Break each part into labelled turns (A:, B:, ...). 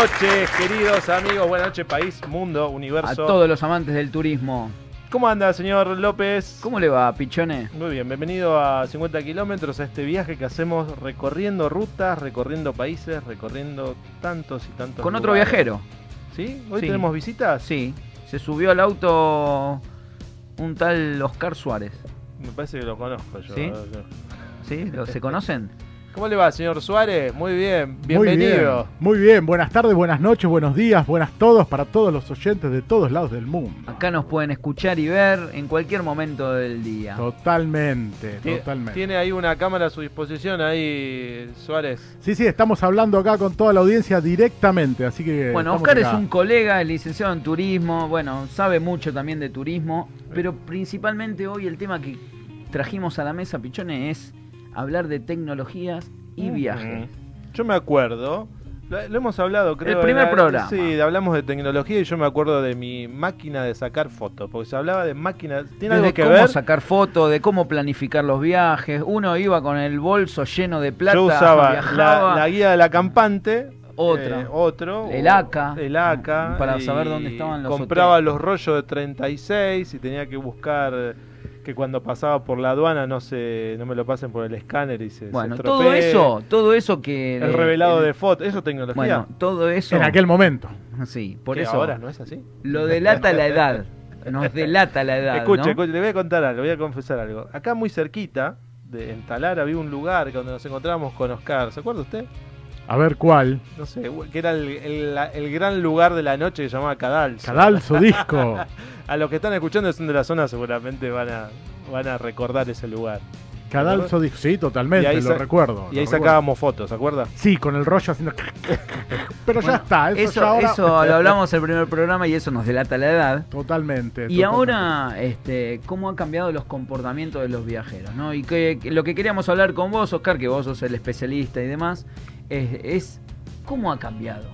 A: buenas noches, queridos amigos, buenas noches, país, mundo,
B: A
A: universo.
B: todos los amantes del turismo.
A: ¿Cómo anda, señor López?
B: ¿Cómo le va, Pichone?
A: Muy bien, bienvenido a 50 kilómetros, a este viaje que hacemos recorriendo rutas, recorriendo países, recorriendo tantos y tantos
B: Con otro viajero.
A: ¿Sí? ¿Hoy
B: Sí.
A: tenemos visitas?
B: Sí, se subió al auto un tal Oscar Suárez.
A: Me parece que lo conozco yo.
B: ¿Sí? ¿Sí? ¿Lo- ¿Se conocen?
A: ¿Cómo le va, señor Suárez? Muy bien,
C: Muy
A: bienvenido.
C: bien, muy bien, buenas tardes, buenas noches, buenos días, buenas todos para todos los oyentes de todos lados del mundo.
B: Acá nos pueden escuchar y ver en cualquier momento del día.
C: Totalmente, totalmente.
A: Tiene ahí una cámara a su disposición, ahí, Suárez.
C: Sí, sí, estamos hablando acá con toda la audiencia directamente, así que...
B: Bueno, Oscar es un colega, es licenciado en turismo, bueno, sabe mucho también de turismo, pero principalmente hoy el tema que trajimos a la mesa, Pichone, es hablar de tecnologías y viajes.
A: Yo me acuerdo, lo, lo hemos hablado, creo.
B: El primer
A: en
B: programa.
A: Sí, hablamos de tecnología y yo me acuerdo de mi máquina de sacar fotos, porque se hablaba de máquinas. ¿Tiene
B: Desde
A: algo que
B: cómo
A: ver?
B: sacar fotos, de cómo planificar los viajes. Uno iba con el bolso lleno de plata,
A: Yo usaba
B: viajaba.
A: la, la guía del acampante.
B: Otra.
A: eh, otro.
B: El
A: o-
B: ACA.
A: El ACA.
B: Para saber dónde estaban los
A: Compraba
B: hoteles.
A: los rollos de 36 y tenía que buscar eh, que cuando pasaba por la aduana no se no me lo pasen por el escáner y se
B: Bueno, todo eso, todo eso que...
A: El revelado
B: el-
A: de fotos, eso es tecnología.
B: Bueno, todo eso...
C: En aquel momento.
B: Sí, por
A: ¿Qué,
B: eso...
A: ahora no es así.
B: Lo delata la edad. Nos delata la edad,
A: Escuche,
B: ¿no?
A: escuche, le voy a contar algo, le voy a confesar algo. Acá muy cerquita, de, en Talar, había un lugar donde nos encontrábamos con Oscar. ¿Se acuerda usted?
C: A ver cuál.
A: No sé, que era el, el- gran lugar de la noche que se llamaba Cadalso.
C: Cadalso Disco.
A: A los que están escuchando son de la zona seguramente van a, van a recordar ese lugar.
C: Cadalso Disco, sí, totalmente,
A: ahí
C: lo recuerdo.
A: Y
C: lo
A: ahí
C: recuerdo.
A: sacábamos fotos, ¿se acuerda?
C: Sí, con el rollo haciendo... Pero ya está, eso,
B: Eso,
C: ya ahora...
B: eso lo hablamos en el primer programa y eso nos delata la edad.
C: Totalmente.
B: Y
C: totalmente.
B: ahora, este, cómo han cambiado los comportamientos de los viajeros, ¿no? Y que, que lo que queríamos hablar con vos, Oscar, que vos sos el especialista y demás, es, es cómo ha cambiado.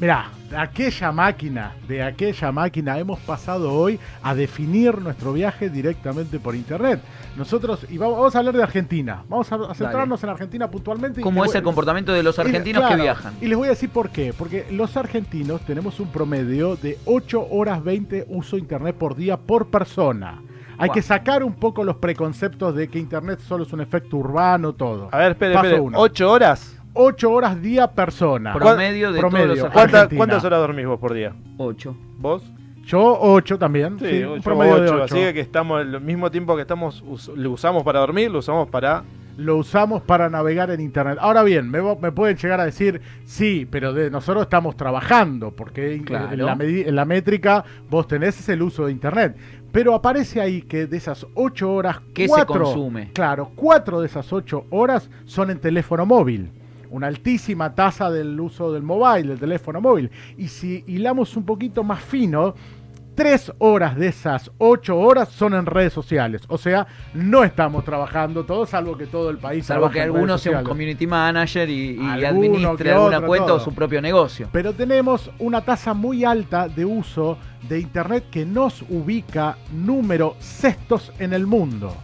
C: Mirá, de aquella máquina, de aquella máquina hemos pasado hoy a definir nuestro viaje directamente por internet. Nosotros, y vamos, vamos a hablar de Argentina, vamos a, centrarnos en Argentina puntualmente. y
B: ¿Cómo es
C: voy-
B: el comportamiento de los
C: y-
B: argentinos
C: claro,
B: que viajan?
C: Y les voy a decir por qué. Porque los argentinos tenemos un promedio de 8 horas 20 uso internet por día por persona. Hay que sacar un poco los preconceptos de que internet solo es un efecto urbano, todo.
A: A ver, espere, espere.
C: uno.
A: ¿Ocho horas?
C: 8 horas día persona.
B: Promedio de
C: promedio.
B: todos los
A: ¿Cuánta-
B: argentinos.
C: Argentina.
A: ¿Cuántas horas dormís vos por día?
B: Ocho.
A: ¿Vos?
C: Yo 8 también.
A: Sí,
C: sí, un
A: ocho,
C: promedio de
A: ocho,
C: 8.
A: Así que estamos, el mismo tiempo que estamos us- lo usamos para dormir, lo usamos para...
C: lo usamos para navegar en internet. Ahora bien, me, me pueden llegar a decir, sí, pero de, nosotros estamos trabajando, porque en-
B: Claro.
C: en, la en la métrica vos tenés el uso de internet. Pero aparece ahí que de esas 8 horas,
B: ¿Qué se
C: cuatro,
B: consume?
C: Claro, 4 de esas 8 horas son en teléfono móvil. Una altísima tasa del uso del mobile, del teléfono móvil. Y si hilamos un poquito más fino, Tres horas de esas ocho horas son en redes sociales. O sea, no estamos trabajando todos, salvo que todo el país
B: Salvo que alguno sea un community manager y, y administre alguna
C: otro,
B: cuenta
C: todo.
B: o su propio negocio.
C: Pero tenemos una tasa muy alta de uso de Internet que nos ubica número sextos en el mundo.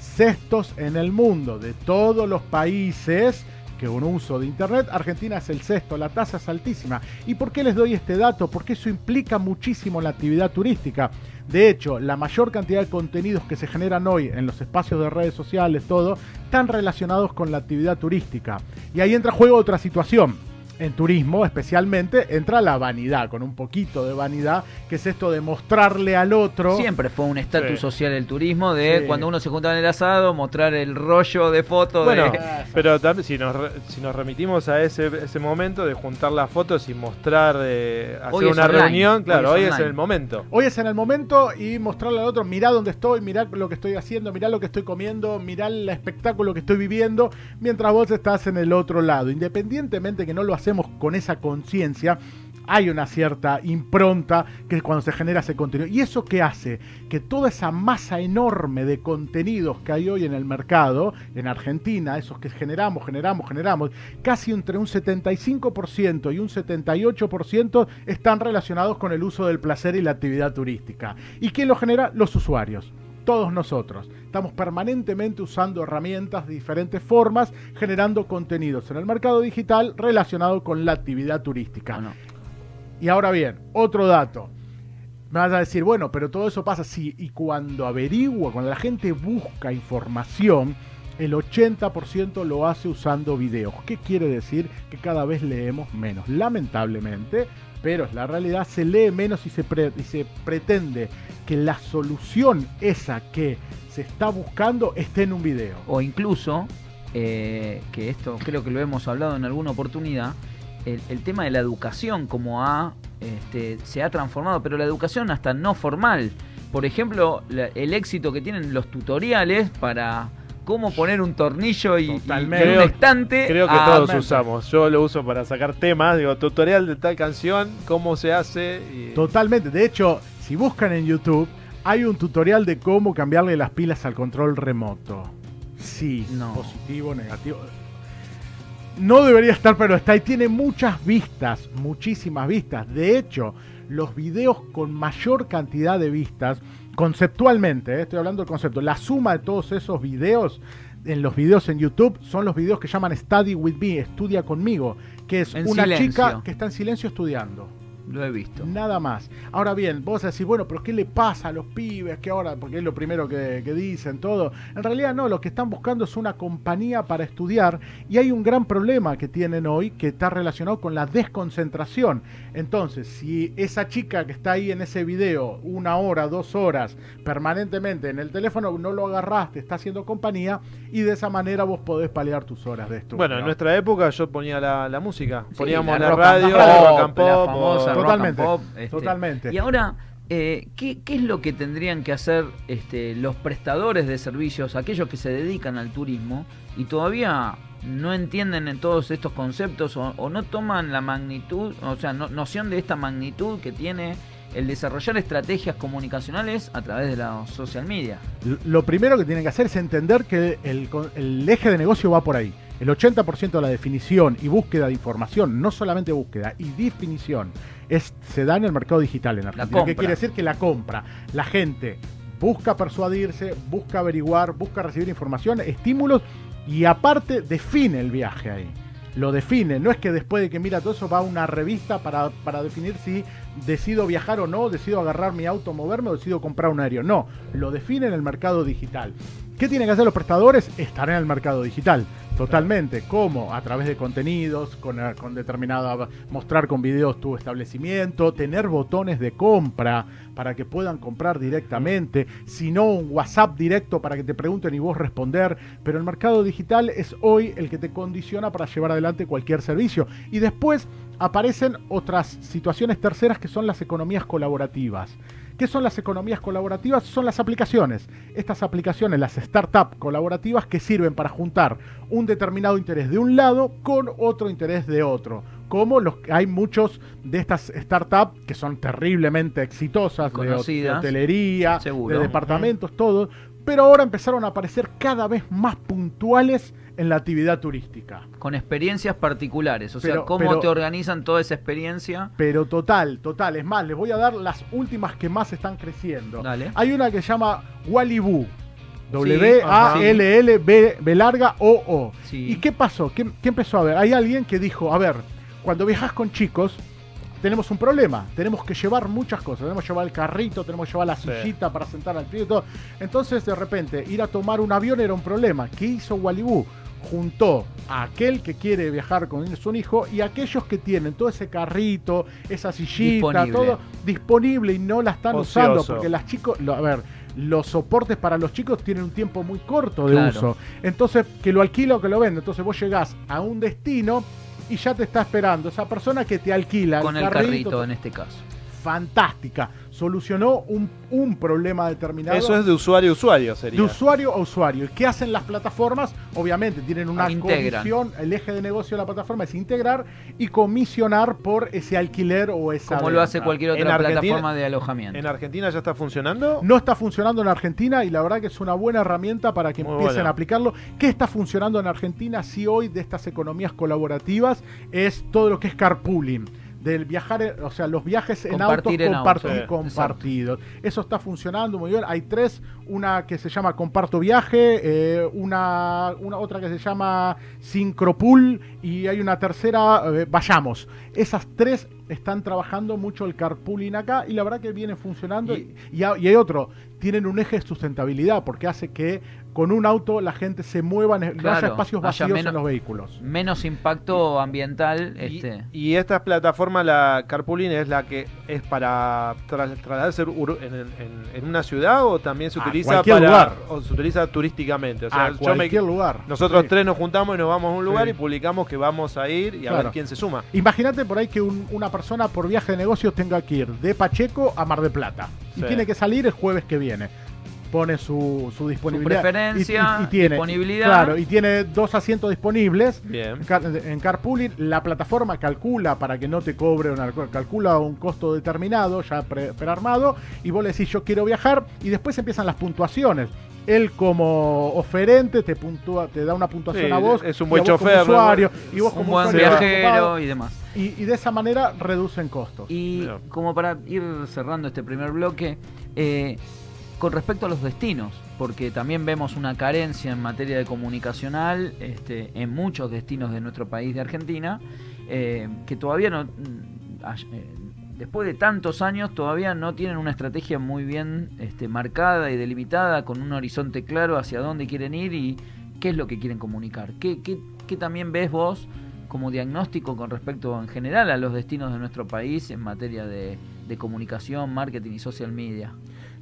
C: Sextos en el mundo de todos los países que un uso de Internet, Argentina es el sexto, la tasa es altísima. ¿Y por qué les doy este dato? Porque eso implica muchísimo la actividad turística. De hecho, la mayor cantidad de contenidos que se generan hoy en los espacios de redes sociales, todo, están relacionados con la actividad turística. Y ahí entra juego otra situación en turismo especialmente entra la vanidad, con un poquito de vanidad, que es esto de mostrarle al otro.
B: Siempre fue un estatus
A: Sí.
B: social el turismo de
C: Sí.
B: cuando uno se juntaba en el asado, mostrar el rollo de fotos
A: Bueno,
B: de...
A: pero también si nos, re- si nos remitimos a ese, ese momento de juntar las fotos y mostrar, eh, hacer
B: Hoy es
A: una
B: online,
A: reunión, claro,
B: hoy
A: hoy
B: es
A: es,
B: online.
A: el momento.
C: Hoy es en el momento y mostrarle al otro, mirá dónde estoy, mirá lo que estoy haciendo, mirá lo que estoy comiendo, mirá el espectáculo que estoy viviendo, mientras vos estás en el otro lado. Independientemente que no lo con esa conciencia, hay una cierta impronta que cuando se genera ese contenido. ¿Y eso qué hace? Que toda esa masa enorme de contenidos que hay hoy en el mercado, en Argentina, esos que generamos, generamos, generamos, casi entre un 75% y un 78% están relacionados con el uso del placer y la actividad turística. ¿Y quién lo genera? Los usuarios. Todos nosotros. Estamos permanentemente usando herramientas de diferentes formas, generando contenidos en el mercado digital relacionado con la actividad turística.
B: Bueno,
C: Y ahora bien, otro dato. Me vas a decir, bueno, pero todo eso pasa así. Y cuando averigua, cuando la gente busca información, el 80% lo hace usando videos. ¿Qué quiere decir? Que cada vez leemos menos. Lamentablemente, pero es la realidad, se lee menos y se, y se pretende que la solución esa que se está buscando esté en un video.
B: o incluso, eh, que esto creo que lo hemos hablado en alguna oportunidad, el, tema de la educación, como ha, este, se ha transformado, pero la educación hasta no formal. Por ejemplo, el éxito que tienen los tutoriales para cómo poner un tornillo y, y un estante.
A: Creo que todos usamos. Yo lo uso para sacar temas, digo, tutorial de tal canción, cómo se hace. Y...
C: Totalmente. De hecho, si buscan en YouTube, hay un tutorial de cómo cambiarle las pilas al control remoto. Sí,
B: No.
C: positivo, negativo. No debería estar, pero está y tiene muchas vistas, muchísimas vistas. De hecho, los videos con mayor cantidad de vistas, conceptualmente, eh, estoy hablando del concepto, la suma de todos esos videos en los videos en YouTube son los videos que llaman Study with Me, estudia conmigo, que es
B: En
C: una
B: silencio.
C: chica que está en silencio estudiando.
B: Lo he visto.
C: Nada más. Ahora bien, vos decís, bueno, pero ¿qué le pasa a los pibes? que ahora? Porque es lo primero que, que dicen, todo. En realidad no, lo que están buscando es una compañía para estudiar y hay un gran problema que tienen hoy que está relacionado con la desconcentración. Entonces, si esa chica que está ahí en ese video, una hora, dos horas, permanentemente en el teléfono, no lo agarraste, está haciendo compañía y de esa manera vos podés paliar tus horas de estudio.
A: Bueno, en nuestra época yo ponía la, la música.
B: Sí,
A: Poníamos
B: la
A: la,
B: rock and
A: radio, la rock and
B: la famosa
A: o-
B: rock and
C: Totalmente,
B: pop, este.
C: totalmente.
B: Y ahora, eh, ¿qué, qué es lo que tendrían que hacer este, los prestadores de servicios, aquellos que se dedican al turismo y todavía no entienden en todos estos conceptos o, o no toman la magnitud, o sea, no- noción de esta magnitud que tiene el desarrollar estrategias comunicacionales a través de la social media?
C: Lo primero que tienen que hacer es entender que el, el eje de negocio va por ahí. El 80% de la definición y búsqueda de información, no solamente búsqueda y definición, es, se da en el mercado digital en Argentina. ¿Qué quiere decir? Que la compra. La gente busca persuadirse, busca averiguar, busca recibir información, estímulos y aparte define el viaje ahí. Lo define, no es que después de que mira todo eso va a una revista para, para definir si decido viajar o no, decido agarrar mi auto, moverme o decido comprar un aéreo. No, lo define en el mercado digital. ¿Qué tienen que hacer los prestadores? Estar en el mercado digital. Totalmente. ¿Cómo? A través de contenidos, con, eh, con determinada. mostrar con videos tu establecimiento, tener botones de compra para que puedan comprar directamente, si no un WhatsApp directo para que te pregunten y vos responder. Pero el mercado digital es hoy el que te condiciona para llevar adelante cualquier servicio. Y después aparecen otras situaciones terceras que son las economías colaborativas. ¿Qué son las economías colaborativas? Son las aplicaciones. Estas aplicaciones, las startups colaborativas que sirven para juntar un determinado interés de un lado con otro interés de otro. Como los, hay muchos de estas startups que son terriblemente exitosas, de, ho- de
B: Conocidas.
C: hotelería,
B: Seguro.
C: de departamentos, todo. Pero ahora empezaron a aparecer cada vez más puntuales en la actividad turística.
B: Con experiencias particulares, o sea, cómo
C: pero-
B: te organizan toda esa experiencia.
C: Pero total, total. Es más, les voy a dar las últimas que más están creciendo.
B: Dale.
C: Hay una que se llama
B: ajá.
C: W-A-L-L-B B larga O-O.
B: Sí.
C: ¿Y qué pasó? ¿Qué, qué empezó a ver? Hay alguien que dijo, a ver, cuando viajas con chicos, tenemos un problema. Tenemos que llevar muchas cosas. Tenemos que llevar el carrito, tenemos que llevar la
A: Sí.
C: sillita para sentar al tío y todo. Entonces, de repente, ir a tomar un avión era un problema. ¿Qué hizo Walliboo? Juntó a aquel que quiere viajar con su hijo y a aquellos que tienen todo ese carrito, esa sillita,
B: Disponible.
C: todo disponible y no la están usando. Porque las chicos, lo- a ver, los soportes para los chicos tienen un tiempo muy corto de
B: Claro.
C: uso. Entonces, que lo alquila o que lo vende. Entonces vos llegás a un destino y ya te está esperando esa persona que te alquila
B: Con el carrito en este caso.
C: fantástica. Solucionó un, un problema determinado.
A: Eso es de usuario a usuario, sería.
C: de usuario a usuario. ¿Y qué hacen las plataformas? Obviamente tienen una
B: Integran.
C: comisión. El eje de negocio de la plataforma es integrar y comisionar por ese alquiler o esa.
B: Como lo hace cualquier otra plataforma de alojamiento.
A: ¿En Argentina ya está funcionando?
C: No está funcionando en Argentina y la verdad que es una buena herramienta para que
A: Muy
C: empiecen
A: buena.
C: a aplicarlo. ¿Qué está funcionando en Argentina? Sí, hoy de estas economías colaborativas es todo lo que es carpooling. Del viajar, eh, o sea, los viajes en autos
B: Compartir auto,
C: compartidos. Eso está funcionando muy bien. Hay tres, una que se llama Comparto Viaje, eh, una, una otra que se llama Syncropool y hay una tercera, eh, Vayamos. Esas tres están trabajando mucho el carpooling acá y la verdad que viene funcionando.
B: Y-
C: Y, y hay otro, tienen un eje de sustentabilidad porque hace que con un auto la gente se mueva, no haya espacios
B: haya
C: vacíos
B: menos-
C: en los vehículos.
B: Menos impacto ambiental.
A: Y,
B: Este.
A: y esta plataforma, la Carpooling, es la que es para tra- trasladarse ur- en, en- en una ciudad o también se utiliza
C: cualquier
A: para
C: lugar.
A: o se utiliza turísticamente. O sea,
C: a
A: yo me-
C: cualquier lugar.
A: nosotros
C: Sí.
A: tres nos juntamos y nos vamos a un lugar
C: Sí.
A: y publicamos que vamos a ir y a
C: Claro.
A: ver quién se suma.
C: Imagínate por ahí que un- una persona por viaje de negocios tenga que ir de Pacheco a Mar de Plata y tiene que salir el jueves que viene. Pone su, su disponibilidad.
B: preferencia,
C: y, y- y tiene,
B: disponibilidad.
C: Claro, y tiene dos asientos disponibles.
A: Bien.
C: En car- En Carpooling, la plataforma calcula para que no te cobre una, calcula un costo determinado, ya pre- prearmado, y vos le decís yo quiero viajar, y después empiezan las puntuaciones. Él como oferente te puntúa, te da una puntuación
A: Sí,
C: a vos,
A: es un buen
C: como
A: chofer,
C: usuario, y vos
B: un
C: como
B: buen
C: usuario
B: viajero
C: ocupado,
B: y demás.
C: y, y de esa manera reducen costos.
B: Y
A: Mira.
B: como para ir cerrando este primer bloque, eh, con respecto a los destinos, porque también vemos una carencia en materia de comunicacional este, en muchos destinos de nuestro país de Argentina, eh, que todavía no, mm, eh, después de tantos años, todavía no tienen una estrategia muy bien este, marcada y delimitada, con un horizonte claro hacia dónde quieren ir y qué es lo que quieren comunicar. ¿Qué, qué, qué también ves vos? como diagnóstico con respecto en general a los destinos de nuestro país en materia de comunicación, marketing y social media.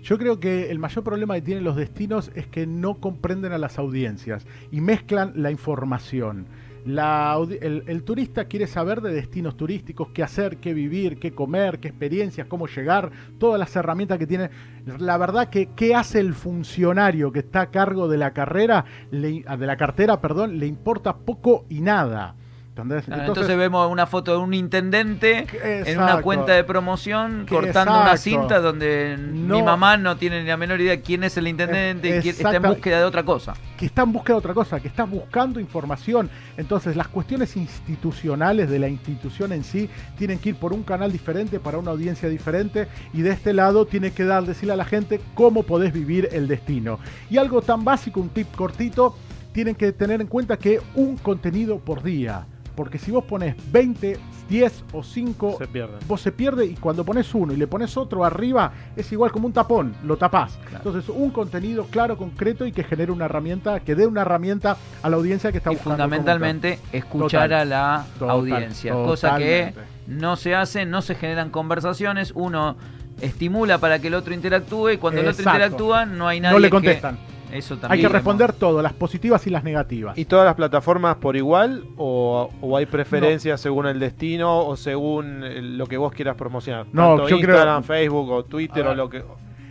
C: Yo creo que el mayor problema que tienen los destinos es que no comprenden a las audiencias y mezclan la información. La el, el turista quiere saber de destinos turísticos, qué hacer, qué vivir, qué comer, qué experiencias, cómo llegar, todas las herramientas que tiene. La verdad que qué hace el funcionario que está a cargo de la carrera, le- de la cartera, perdón, le importa poco y nada. ¿Entendés?
B: Entonces, vemos una foto de un intendente en una cuenta de promoción cortando una cinta donde mi mamá no tiene ni la menor idea quién es el intendente
C: Eh,
B: y quién- está en búsqueda de otra cosa.
C: que está en búsqueda de otra cosa, que está buscando información. Entonces, las cuestiones institucionales de la institución en sí tienen que ir por un canal diferente para una audiencia diferente y de este lado tiene que dar, decirle a la gente cómo podés vivir el destino. Y algo tan básico, un tip cortito, tienen que tener en cuenta que un contenido por día. Porque si vos pones 20, 10 o 5
A: Se pierden.
C: vos se pierde y cuando pones uno y le pones otro arriba es igual como un tapón, lo tapás.
B: Claro.
C: Entonces, un contenido claro, concreto y que genere una herramienta, que dé una herramienta a la audiencia que está
B: Y
C: buscando.
B: fundamentalmente escuchar
C: Total.
B: a la
C: Total,
B: audiencia, cosa que no se hace, no se generan conversaciones, uno estimula para que el otro interactúe y cuando el otro interactúa no hay nadie
C: No le
B: que-
C: contestan.
B: Eso también
C: Hay que responder todo, las positivas y las negativas.
A: ¿Y todas las plataformas por igual o, o hay preferencias según el destino o según eh, lo que vos quieras promocionar?
C: No,
A: Tanto
C: yo creo-
A: Instagram, Facebook o Twitter o lo que...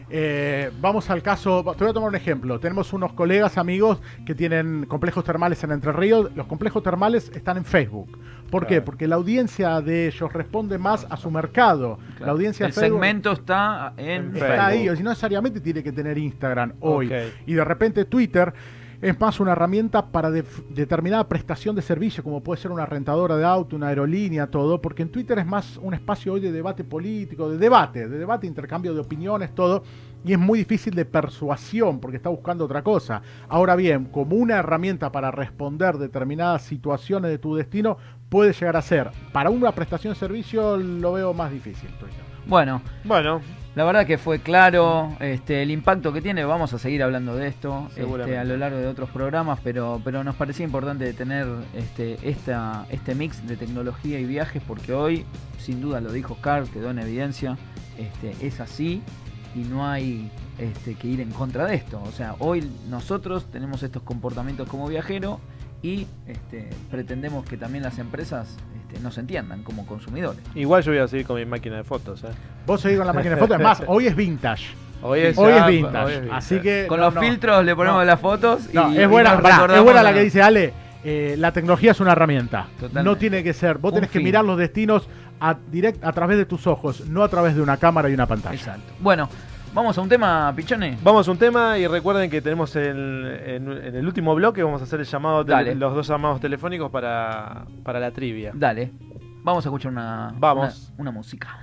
C: Eh, vamos al caso, te voy a tomar un ejemplo. Tenemos unos colegas, amigos, que tienen complejos termales en Entre Ríos. Los complejos termales están en Facebook. ¿Por qué? Porque la audiencia de ellos responde más a su mercado.
B: Claro.
C: La audiencia
B: el
C: de Facebook
B: segmento está en
A: Está
B: Facebook.
C: ahí, o si no necesariamente tiene que tener Instagram hoy. Y de repente Twitter es más una herramienta para def- determinada prestación de servicio, como puede ser una rentadora de auto, una aerolínea, todo, porque en Twitter es más un espacio hoy de debate político, de debate, de debate, intercambio de opiniones, todo, y es muy difícil de persuasión, porque está buscando otra cosa. Ahora bien, como una herramienta para responder determinadas situaciones de tu destino, puede llegar a ser. Para una prestación de servicio lo veo más difícil. Twitter.
B: Bueno,
A: Bueno,
B: la verdad que fue claro este, el impacto que tiene. Vamos a seguir hablando de esto este, a lo largo de otros programas, pero, pero nos parecía importante tener este, esta, este mix de tecnología y viajes porque hoy, sin duda lo dijo Oscar, quedó en evidencia, este, es así y no hay este, que ir en contra de esto. O sea, hoy nosotros tenemos estos comportamientos como viajero y este, pretendemos que también las empresas este, nos entiendan como consumidores.
A: igual yo voy a seguir con mi máquina de fotos. ¿eh?
C: Vos seguís con la máquina de fotos, es más, hoy es vintage.
A: Hoy es,
C: Hoy
A: ya-
C: es vintage.
A: hoy es vintage.
C: Así que.
B: Con
C: no,
B: los
C: no.
B: filtros le ponemos
C: No.
B: las fotos y,
C: es buena, pará, es buena la que dice Ale. eh, la tecnología es una herramienta.
B: Totalmente.
C: No tiene que ser. Vos
B: Un
C: tenés que mirar los destinos a, direct, a través de tus ojos, no a través de una cámara y una pantalla.
B: Exacto. Bueno, vamos a un tema, Pichone.
A: Vamos a un tema y recuerden que tenemos el, en, en el último bloque, vamos a hacer el llamado, tele- los dos llamados telefónicos para, para la trivia.
B: Dale. Vamos a escuchar una,
A: Vamos.
B: una, una música.